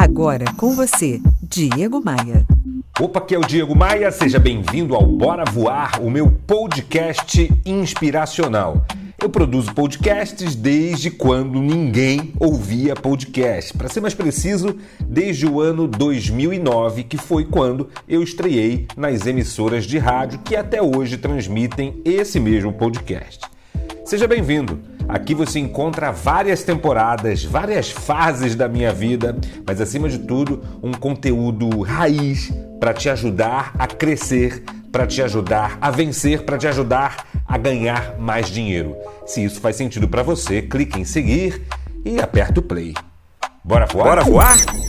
Agora com você, Diego Maia. Opa, aqui é o Diego Maia, seja bem-vindo ao Bora Voar, o meu podcast inspiracional. Eu produzo podcasts desde quando ninguém ouvia podcast. Para ser mais preciso, desde o ano 2009, que foi quando eu estreiei nas emissoras de rádio que até hoje transmitem esse mesmo podcast. Seja bem-vindo. Aqui você encontra várias temporadas, várias fases da minha vida, mas acima de tudo, um conteúdo raiz para te ajudar a crescer, para te ajudar a vencer, para te ajudar a ganhar mais dinheiro. Se isso faz sentido para você, clique em seguir e aperta o play. Bora voar? Bora voar?